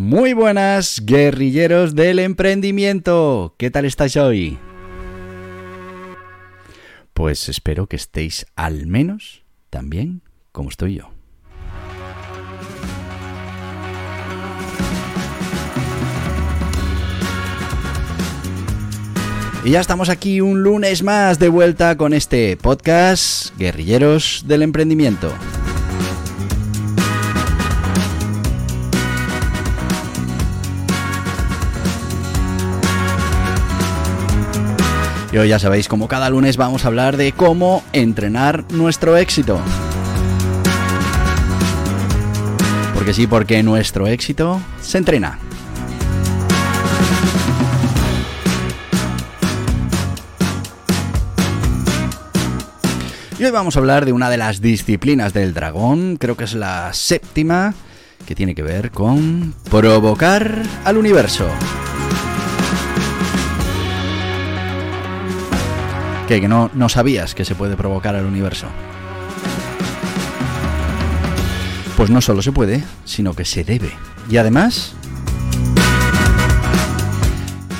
Muy buenas, guerrilleros del emprendimiento. ¿Qué tal estáis hoy? Pues espero que estéis al menos tan bien como estoy yo. Y ya estamos aquí un lunes más de vuelta con este podcast Guerrilleros del Emprendimiento. Y hoy ya sabéis, como cada lunes vamos a hablar de cómo entrenar nuestro éxito. Porque sí, porque nuestro éxito se entrena. Y hoy vamos a hablar de una de las disciplinas del dragón, creo que es la séptima, que tiene que ver con provocar al universo. ¿Que no, no sabías que se puede provocar al universo? Pues no solo se puede, sino que se debe. Y además,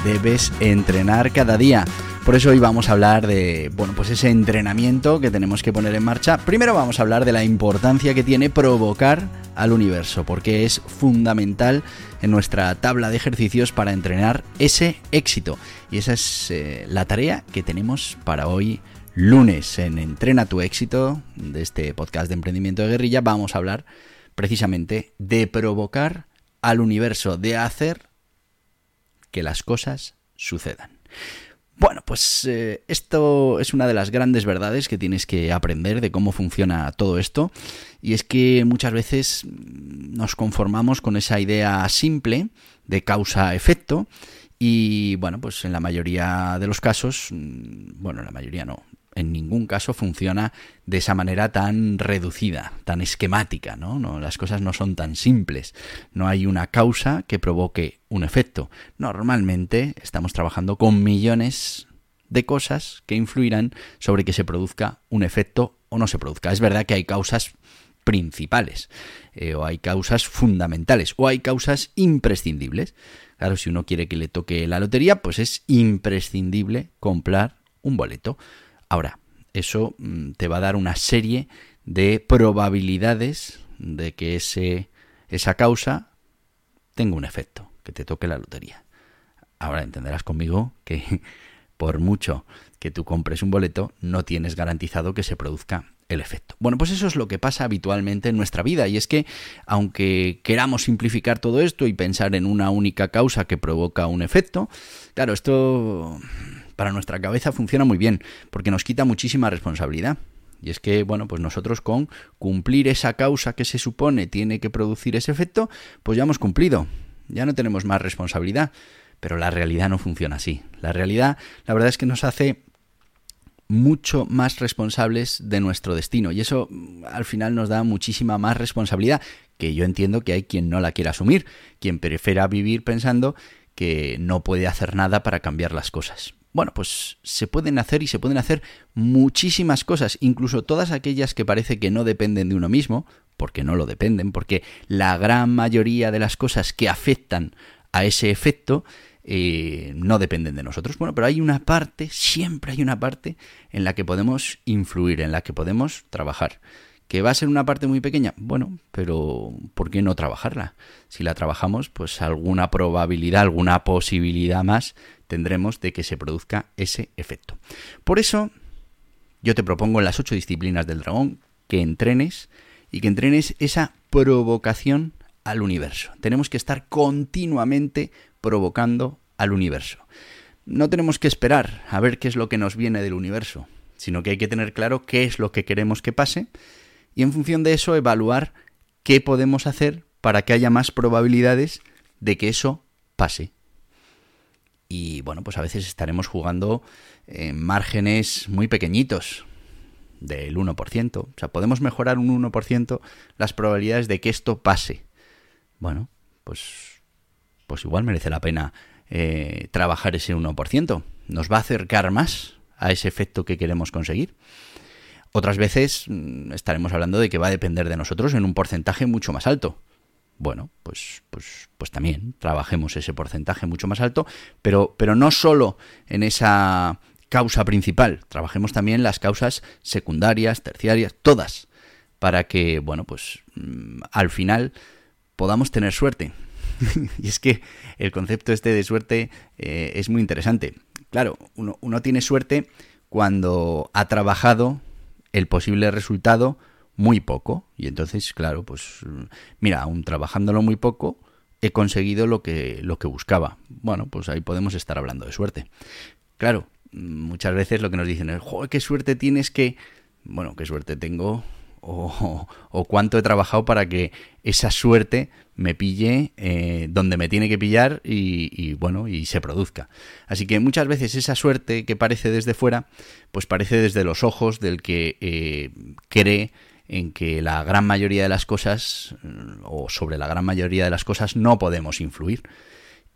debes entrenar cada día. Por eso hoy vamos a hablar de, bueno, pues ese entrenamiento que tenemos que poner en marcha. Primero vamos a hablar de la importancia que tiene provocar al universo, porque es fundamental en nuestra tabla de ejercicios para entrenar ese éxito. Y esa es eh, la tarea que tenemos para hoy lunes en Entrena tu éxito de este podcast de emprendimiento de guerrilla. Vamos a hablar precisamente de provocar al universo, de hacer que las cosas sucedan. Bueno, pues eh, esto es una de las grandes verdades que tienes que aprender de cómo funciona todo esto. Y es que muchas veces nos conformamos con esa idea simple de causa-efecto. Y bueno, pues en la mayoría de los casos, mm, bueno, en la mayoría no, en ningún caso funciona de esa manera tan reducida, tan esquemática, ¿no? ¿no? Las cosas no son tan simples. No hay una causa que provoque un efecto. Normalmente estamos trabajando con millones de cosas que influirán sobre que se produzca un efecto o no se produzca. Es verdad que hay causas principales, eh, o hay causas fundamentales, o hay causas imprescindibles. Claro, si uno quiere que le toque la lotería, pues es imprescindible comprar un boleto. Ahora, eso mm, te va a dar una serie de probabilidades de que ese, esa causa tenga un efecto, que te toque la lotería. Ahora entenderás conmigo que por mucho que tú compres un boleto, no tienes garantizado que se produzca el efecto. Bueno, pues eso es lo que pasa habitualmente en nuestra vida y es que aunque queramos simplificar todo esto y pensar en una única causa que provoca un efecto, claro, esto para nuestra cabeza funciona muy bien, porque nos quita muchísima responsabilidad. Y es que, bueno, pues nosotros con cumplir esa causa que se supone tiene que producir ese efecto, pues ya hemos cumplido, ya no tenemos más responsabilidad. Pero la realidad no funciona así. La realidad, la verdad es que nos hace mucho más responsables de nuestro destino y eso mm, al final nos da muchísima más responsabilidad que yo entiendo que hay quien no la quiera asumir, quien prefiera vivir pensando que no puede hacer nada para cambiar las cosas. Bueno, pues se pueden hacer y se pueden hacer muchísimas cosas, incluso todas aquellas que parece que no dependen de uno mismo, porque no lo dependen, porque la gran mayoría de las cosas que afectan a ese efecto eh, no dependen de nosotros. Bueno, pero hay una parte, siempre hay una parte en la que podemos influir, en la que podemos trabajar. ¿Que va a ser una parte muy pequeña? Bueno, pero ¿por qué no trabajarla? Si la trabajamos, pues alguna probabilidad, alguna posibilidad más tendremos de que se produzca ese efecto. Por eso, yo te propongo en las ocho disciplinas del dragón que entrenes y que entrenes esa provocación al universo. Tenemos que estar continuamente provocando al universo. No tenemos que esperar a ver qué es lo que nos viene del universo, sino que hay que tener claro qué es lo que queremos que pase y en función de eso evaluar qué podemos hacer para que haya más probabilidades de que eso pase. Y bueno, pues a veces estaremos jugando en márgenes muy pequeñitos, del 1%. O sea, podemos mejorar un 1% las probabilidades de que esto pase. Bueno, pues, pues igual merece la pena eh, trabajar ese 1%. Nos va a acercar más a ese efecto que queremos conseguir. Otras veces mm, estaremos hablando de que va a depender de nosotros en un porcentaje mucho más alto. Bueno, pues, pues, pues también trabajemos ese porcentaje mucho más alto, pero, pero no solo en esa causa principal, trabajemos también las causas secundarias, terciarias, todas, para que, bueno, pues mm, al final podamos tener suerte. y es que el concepto este de suerte eh, es muy interesante. Claro, uno, uno tiene suerte cuando ha trabajado el posible resultado muy poco. Y entonces, claro, pues mira, aún trabajándolo muy poco, he conseguido lo que, lo que buscaba. Bueno, pues ahí podemos estar hablando de suerte. Claro, muchas veces lo que nos dicen es, joder, qué suerte tienes que... Bueno, qué suerte tengo o, cuánto he trabajado para que esa suerte me pille eh, donde me tiene que pillar y, bueno y se produzca así que muchas veces esa suerte que parece desde fuera pues parece desde los ojos del que eh, cree en que la gran mayoría de las cosas, o sobre la gran mayoría de las cosas, no podemos influir.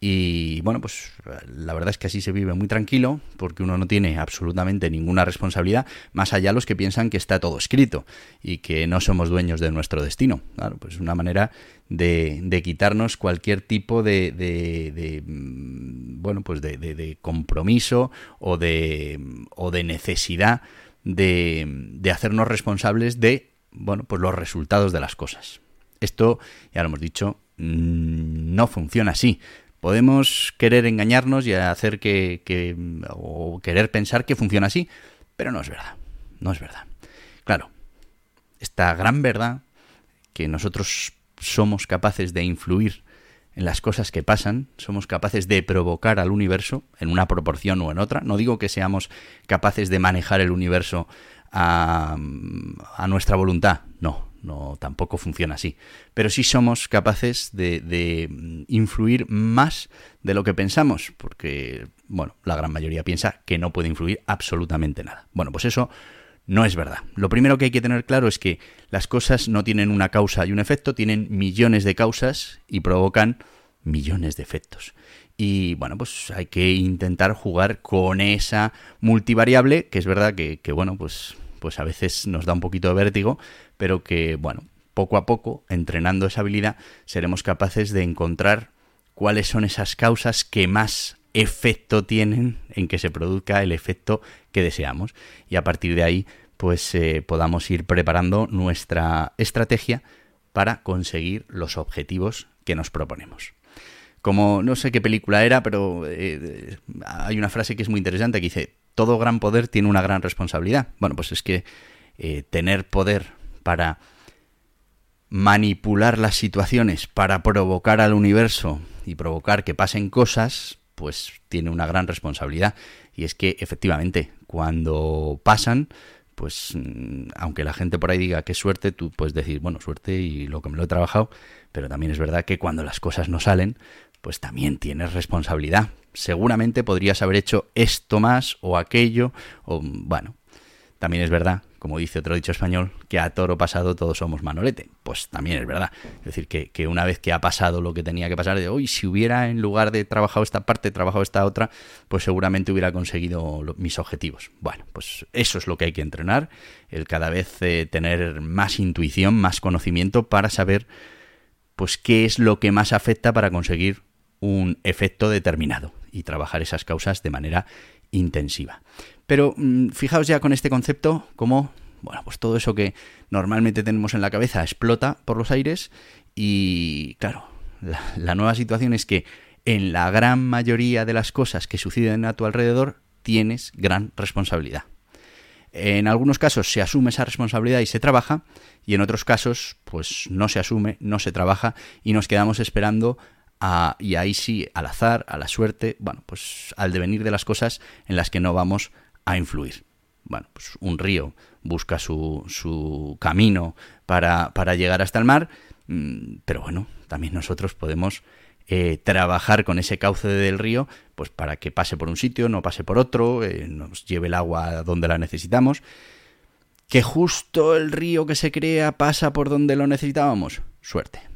Y bueno, pues la verdad es que así se vive muy tranquilo, porque uno no tiene absolutamente ninguna responsabilidad, más allá los que piensan que está todo escrito y que no somos dueños de nuestro destino. Claro, pues es una manera de, de quitarnos cualquier tipo de, de, de bueno, pues de, de, compromiso o de, o de necesidad de, de hacernos responsables de bueno, pues los resultados de las cosas. Esto, ya lo hemos dicho, mm, no funciona así. Podemos querer engañarnos y hacer que, o querer pensar que funciona así, pero no es verdad. No es verdad. Claro, esta gran verdad que nosotros somos capaces de influir en las cosas que pasan, somos capaces de provocar al universo en una proporción o en otra. No digo que seamos capaces de manejar el universo a, nuestra voluntad. No, tampoco funciona así. Pero sí somos capaces de, de, influir más de lo que pensamos, porque, bueno, la gran mayoría piensa que no puede influir absolutamente nada. Bueno, pues eso no es verdad. Lo primero que hay que tener claro es que las cosas no tienen una causa y un efecto, tienen millones de causas y provocan millones de efectos. Y bueno, pues hay que intentar jugar con esa multivariable, que es verdad que, que bueno, pues pues a veces nos da un poquito de vértigo, pero que, bueno, poco a poco, entrenando esa habilidad, seremos capaces de encontrar cuáles son esas causas que más efecto tienen en que se produzca el efecto que deseamos. Y a partir de ahí, pues eh, podamos ir preparando nuestra estrategia para conseguir los objetivos que nos proponemos. Como no sé qué película era, pero eh, hay una frase que es muy interesante que dice, todo gran poder tiene una gran responsabilidad. Bueno, pues es que eh, tener poder para manipular las situaciones, para provocar al universo y provocar que pasen cosas, pues tiene una gran responsabilidad. Y es que efectivamente, cuando pasan, pues mm, aunque la gente por ahí diga qué suerte, tú puedes decir, bueno, suerte y lo que me lo he trabajado, pero también es verdad que cuando las cosas no salen, pues también tienes responsabilidad. Seguramente podrías haber hecho esto más o aquello, o bueno, también es verdad, como dice otro dicho español, que a toro pasado todos somos manolete. Pues también es verdad. Es decir, que, que una vez que ha pasado lo que tenía que pasar, de hoy, si hubiera en lugar de trabajado esta parte, trabajado esta otra, pues seguramente hubiera conseguido mis objetivos. Bueno, pues eso es lo que hay que entrenar, el cada vez eh, tener más intuición, más conocimiento para saber pues qué es lo que más afecta para conseguir un efecto determinado y trabajar esas causas de manera intensiva. Pero mm, fijaos ya con este concepto como, bueno, pues todo eso que normalmente tenemos en la cabeza explota por los aires y, claro, la, nueva situación es que en la gran mayoría de las cosas que suceden a tu alrededor tienes gran responsabilidad. En algunos casos se asume esa responsabilidad y se trabaja, y en otros casos, pues no se asume, no se trabaja y nos quedamos esperando y ahí sí, al azar, a la suerte, bueno, pues al devenir de las cosas en las que no vamos a influir. Bueno, pues un río busca su, su camino para, para llegar hasta el mar, mm, pero bueno, también nosotros podemos eh, trabajar con ese cauce del río, pues para que pase por un sitio, no pase por otro, eh, nos lleve el agua donde la necesitamos. Que justo el río que se crea pasa por donde lo necesitábamos, suerte.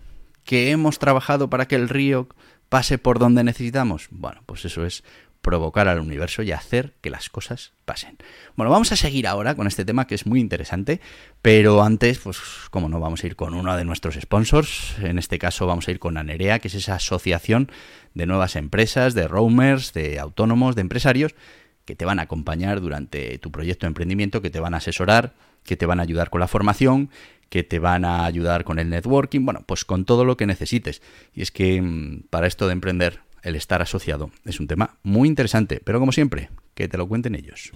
Que hemos trabajado para que el río pase por donde necesitamos, bueno, pues eso es provocar al universo y hacer que las cosas pasen. Bueno, vamos a seguir ahora con este tema que es muy interesante, pero antes, pues como no, vamos a ir con uno de nuestros sponsors, en este caso vamos a ir con Anerea, que es esa asociación de nuevas empresas, de roamers, de autónomos, de empresarios, que te van a acompañar durante tu proyecto de emprendimiento, que te van a asesorar, que te van a ayudar con la formación, que te van a ayudar con el networking, bueno, pues con todo lo que necesites. Y es que mm, para esto de emprender el estar asociado. Es un tema muy interesante, pero como siempre, que te lo cuenten ellos.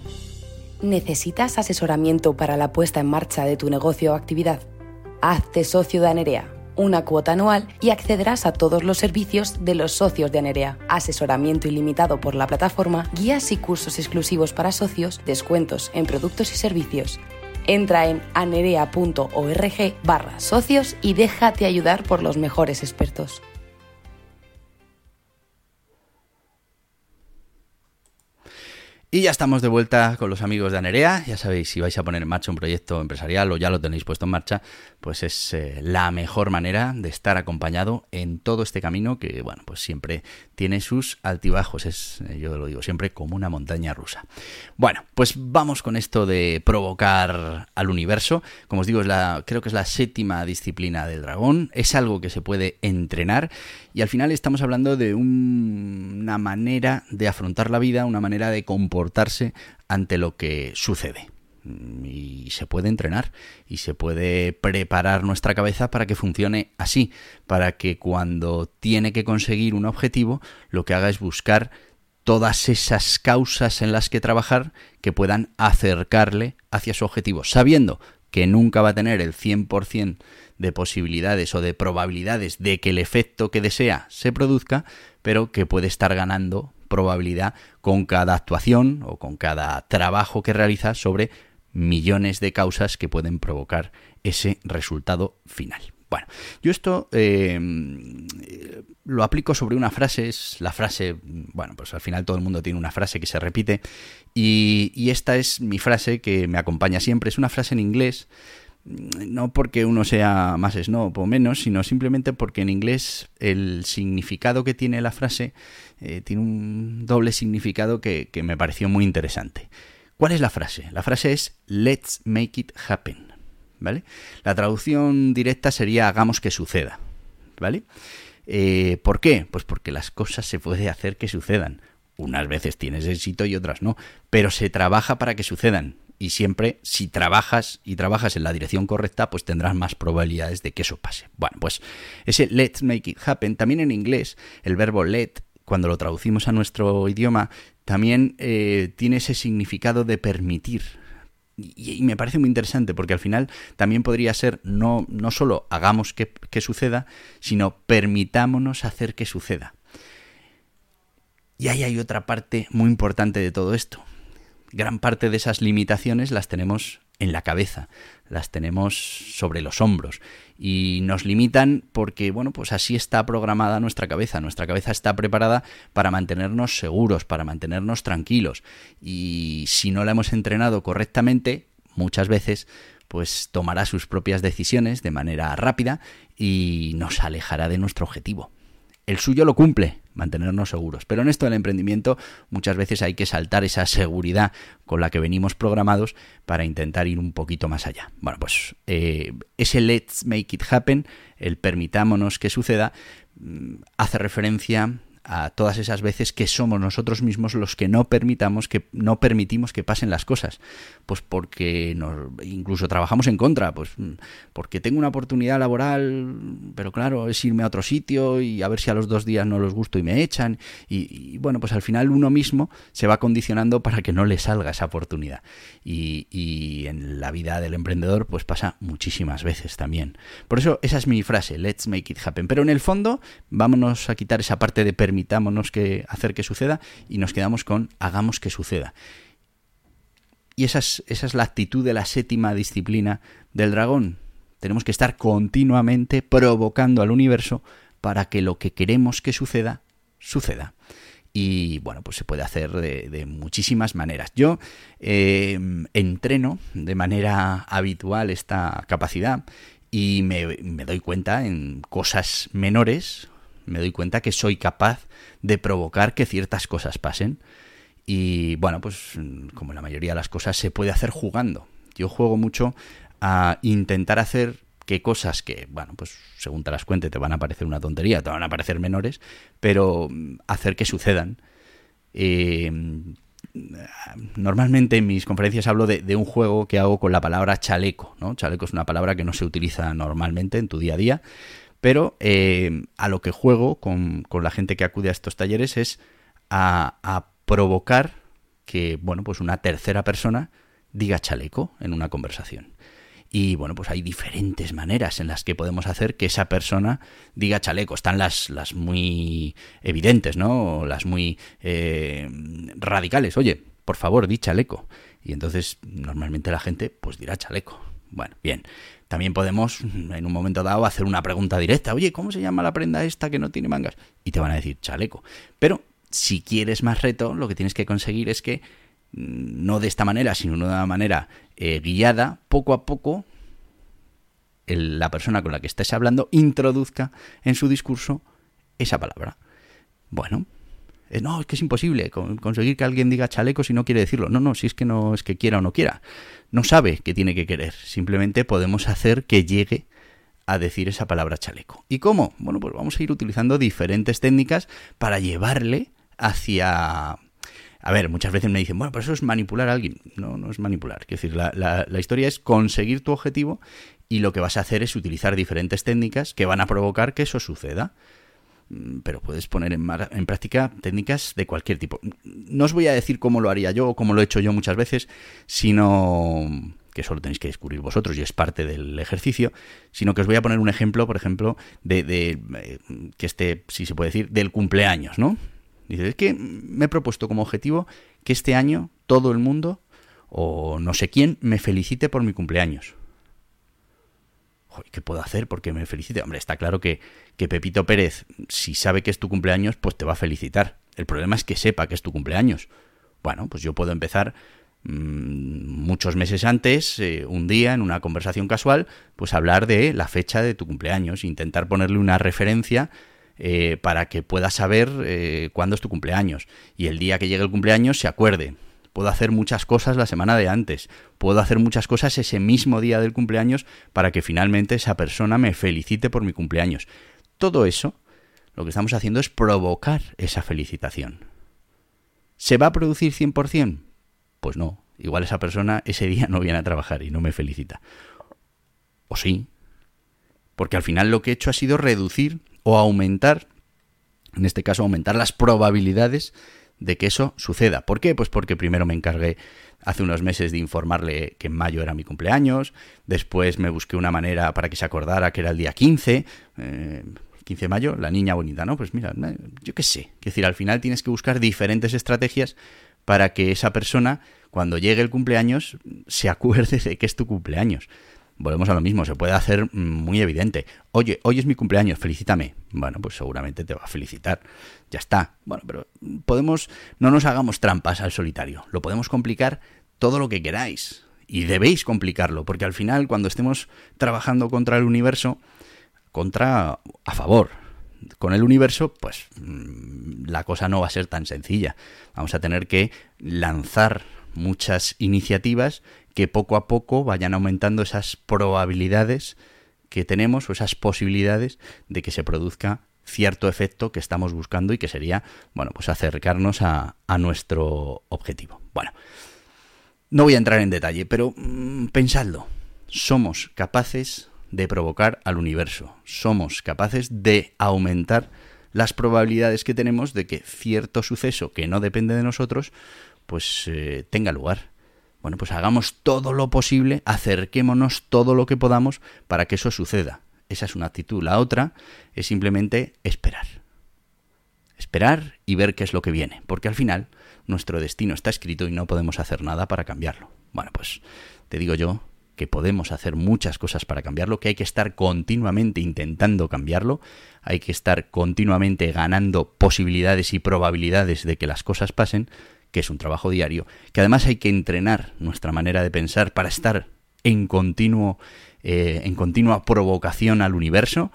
¿Necesitas asesoramiento para la puesta en marcha de tu negocio o actividad? Hazte socio de Anerea, una cuota anual y accederás a todos los servicios de los socios de Anerea. Asesoramiento ilimitado por la plataforma, guías y cursos exclusivos para socios, descuentos en productos y servicios. Entra en anerea.org barra socios y déjate ayudar por los mejores expertos. Y ya estamos de vuelta con los amigos de Anerea. Ya sabéis, si vais a poner en marcha un proyecto empresarial o ya lo tenéis puesto en marcha, pues es eh, la mejor manera de estar acompañado en todo este camino que, bueno, pues siempre tiene sus altibajos. Es, eh, yo lo digo siempre, como una montaña rusa. Bueno, pues vamos con esto de provocar al universo. Como os digo, creo que es la séptima disciplina del dragón. Es algo que se puede entrenar y al final estamos hablando de una manera de afrontar la vida, una manera de comportarse ante lo que sucede. Y se puede entrenar y se puede preparar nuestra cabeza para que funcione así, para que cuando tiene que conseguir un objetivo, lo que haga es buscar todas esas causas en las que trabajar que puedan acercarle hacia su objetivo, sabiendo que nunca va a tener el 100% de posibilidades o de probabilidades de que el efecto que desea se produzca, pero que puede estar ganando probabilidad con cada actuación o con cada trabajo que realiza sobre millones de causas que pueden provocar ese resultado final. Bueno, yo esto eh, lo aplico sobre una frase, es la frase, bueno, pues al final todo el mundo tiene una frase que se repite y esta es mi frase que me acompaña siempre, es una frase en inglés no porque uno sea más snob o menos, sino simplemente porque en inglés el significado que tiene la frase eh, tiene un doble significado que, que me pareció muy interesante. ¿Cuál es la frase? La frase es Let's make it happen. ¿Vale? La traducción directa sería hagamos que suceda. ¿Vale? Eh, ¿Por qué? Pues porque las cosas se puede hacer que sucedan. Unas veces tienes éxito y otras no, pero se trabaja para que sucedan y siempre si trabajas y trabajas en la dirección correcta, pues tendrás más probabilidades de que eso pase. Bueno, pues ese let's make it happen, también en inglés el verbo let, cuando lo traducimos a nuestro idioma, también eh, tiene ese significado de permitir. Y, me parece muy interesante porque al final también podría ser no, no solo hagamos que, que suceda, sino permitámonos hacer que suceda. Y ahí hay otra parte muy importante de todo esto gran parte de esas limitaciones las tenemos en la cabeza, las tenemos sobre los hombros y nos limitan porque, bueno, pues así está programada nuestra cabeza. Nuestra cabeza está preparada para mantenernos seguros, para mantenernos tranquilos y si no la hemos entrenado correctamente, muchas veces pues tomará sus propias decisiones de manera rápida y nos alejará de nuestro objetivo. El suyo lo cumple, mantenernos seguros. Pero en esto del emprendimiento muchas veces hay que saltar esa seguridad con la que venimos programados para intentar ir un poquito más allá. Bueno, pues eh, ese let's make it happen, el permitámonos que suceda, mm, hace referencia a todas esas veces que somos nosotros mismos los que no permitamos que no permitimos que pasen las cosas. Pues porque nos, incluso trabajamos en contra pues mm, porque tengo una oportunidad laboral pero claro es irme a otro sitio y a ver si a los dos días no los gusto y me echan. Y, bueno pues al final uno mismo se va condicionando para que no le salga esa oportunidad. Y, y en la vida del emprendedor pues pasa muchísimas veces también. Por eso esa es mi frase let's make it happen pero en el fondo vámonos a quitar esa parte de permitámonos que hacer que suceda y nos quedamos con hagamos que suceda. Y esa es, esa es la actitud de la séptima disciplina del dragón. Tenemos que estar continuamente provocando al universo para que lo que queremos que suceda, suceda. Y bueno, pues se puede hacer de, muchísimas maneras. Yo eh, entreno de manera habitual esta capacidad y me, me doy cuenta en cosas menores, me doy cuenta que soy capaz de provocar que ciertas cosas pasen. Y bueno, pues como la mayoría de las cosas se puede hacer jugando. Yo juego mucho a intentar hacer que cosas que, bueno, pues según te las cuente te van a parecer una tontería, te van a parecer menores, pero mm, hacer que sucedan. Eh, normalmente en mis conferencias hablo de, un juego que hago con la palabra chaleco, ¿no? Chaleco es una palabra que no se utiliza normalmente en tu día a día, pero eh, a lo que juego con, la gente que acude a estos talleres es a, a provocar que, bueno, pues una tercera persona diga chaleco en una conversación. Y bueno, pues hay diferentes maneras en las que podemos hacer que esa persona diga chaleco. Están las, las muy evidentes, ¿no? Las muy eh, radicales. Oye, por favor, di chaleco. Y entonces normalmente la gente pues dirá chaleco. Bueno, bien. También podemos en un momento dado hacer una pregunta directa. Oye, ¿cómo se llama la prenda esta que no tiene mangas? Y te van a decir chaleco. Pero si quieres más reto, lo que tienes que conseguir es que no de esta manera, sino de una manera eh, guiada, poco a poco, la persona con la que estés hablando introduzca en su discurso esa palabra. Bueno, eh, no, es que es imposible conseguir que alguien diga chaleco si no quiere decirlo. No, no, si es que no es que quiera o no quiera. No sabe que tiene que querer. Simplemente podemos hacer que llegue a decir esa palabra chaleco. ¿Y cómo? Bueno, pues vamos a ir utilizando diferentes técnicas para llevarle hacia a ver, muchas veces me dicen, bueno, pero eso es manipular a alguien. No, no es manipular. Es decir, la, la, historia es conseguir tu objetivo y lo que vas a hacer es utilizar diferentes técnicas que van a provocar que eso suceda. Mm, pero puedes poner en, práctica técnicas de cualquier tipo. No os voy a decir cómo lo haría yo o cómo lo he hecho yo muchas veces, sino que solo tenéis que descubrir vosotros y es parte del ejercicio, sino que os voy a poner un ejemplo, por ejemplo, de, de eh, que este, si se puede decir, del cumpleaños, ¿no? Dice, es que me he propuesto como objetivo que este año todo el mundo, o no sé quién, me felicite por mi cumpleaños. ¿Qué puedo hacer porque me felicite? Hombre, está claro que, que Pepito Pérez, si sabe que es tu cumpleaños, pues te va a felicitar. El problema es que sepa que es tu cumpleaños. Bueno, pues yo puedo empezar mm, muchos meses antes, eh, un día, en una conversación casual, pues hablar de la fecha de tu cumpleaños, intentar ponerle una referencia eh, para que pueda saber eh, cuándo es tu cumpleaños y el día que llegue el cumpleaños se acuerde. Puedo hacer muchas cosas la semana de antes, puedo hacer muchas cosas ese mismo día del cumpleaños para que finalmente esa persona me felicite por mi cumpleaños. Todo eso, lo que estamos haciendo es provocar esa felicitación. ¿Se va a producir 100%? Pues no, igual esa persona ese día no viene a trabajar y no me felicita. O sí, porque al final lo que he hecho ha sido reducir o aumentar, en este caso aumentar las probabilidades de que eso suceda. ¿Por qué? Pues porque primero me encargué hace unos meses de informarle que en mayo era mi cumpleaños, después me busqué una manera para que se acordara que era el día 15, 15 de mayo, la niña bonita, ¿no? Pues mira, yo qué sé, es decir, al final tienes que buscar diferentes estrategias para que esa persona, cuando llegue el cumpleaños, se acuerde de que es tu cumpleaños volvemos a lo mismo, se puede hacer muy evidente. Oye, hoy es mi cumpleaños, felicítame. Bueno, pues seguramente te va a felicitar. Ya está. Bueno, pero podemos, no nos hagamos trampas al solitario. Lo podemos complicar todo lo que queráis. Y debéis complicarlo, porque al final, cuando estemos trabajando contra el universo, contra a favor, con el universo, pues mm, la cosa no va a ser tan sencilla. Vamos a tener que lanzar muchas iniciativas que poco a poco vayan aumentando esas probabilidades que tenemos o esas posibilidades de que se produzca cierto efecto que estamos buscando y que sería, bueno, pues acercarnos a, nuestro objetivo. Bueno, no voy a entrar en detalle, pero mm, pensadlo. Somos capaces de provocar al universo. Somos capaces de aumentar las probabilidades que tenemos de que cierto suceso que no depende de nosotros, pues eh, tenga lugar. Bueno, pues hagamos todo lo posible, acerquémonos todo lo que podamos para que eso suceda. Esa es una actitud. La otra es simplemente esperar. Esperar y ver qué es lo que viene, porque al final nuestro destino está escrito y no podemos hacer nada para cambiarlo. Bueno, pues te digo yo que podemos hacer muchas cosas para cambiarlo, que hay que estar continuamente intentando cambiarlo, hay que estar continuamente ganando posibilidades y probabilidades de que las cosas pasen, que es un trabajo diario, que además hay que entrenar nuestra manera de pensar para estar en continuo, eh, en continua provocación al universo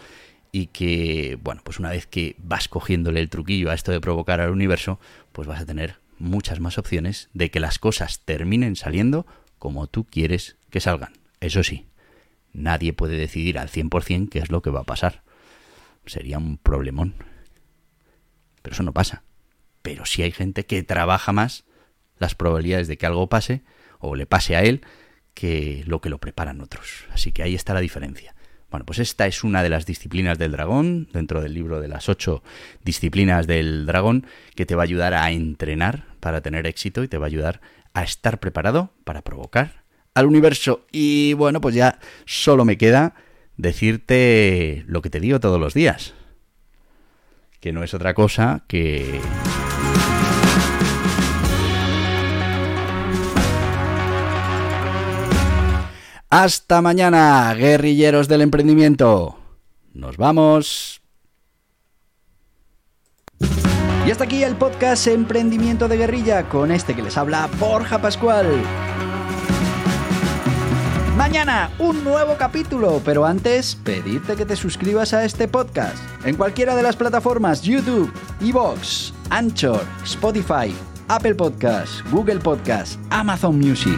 y que, bueno, pues una vez que vas cogiéndole el truquillo a esto de provocar al universo, pues vas a tener muchas más opciones de que las cosas terminen saliendo como tú quieres que salgan. Eso sí, nadie puede decidir al 100% qué es lo que va a pasar. Sería un problemón. Pero eso no pasa. Pero si hay gente que trabaja más las probabilidades de que algo pase o le pase a él que lo que lo preparan otros. Así que ahí está la diferencia. Bueno, pues esta es una de las disciplinas del dragón, dentro del libro de las ocho disciplinas del dragón, que te va a ayudar a entrenar para tener éxito y te va a ayudar a estar preparado para provocar al universo. Y bueno, pues ya solo me queda decirte lo que te digo todos los días. Que no es otra cosa que... Hasta mañana, guerrilleros del emprendimiento. Nos vamos. Y hasta aquí el podcast Emprendimiento de Guerrilla con este que les habla Borja Pascual. Mañana un nuevo capítulo, pero antes pedirte que te suscribas a este podcast en cualquiera de las plataformas YouTube, Evox, Anchor, Spotify, Apple Podcasts, Google Podcasts, Amazon Music.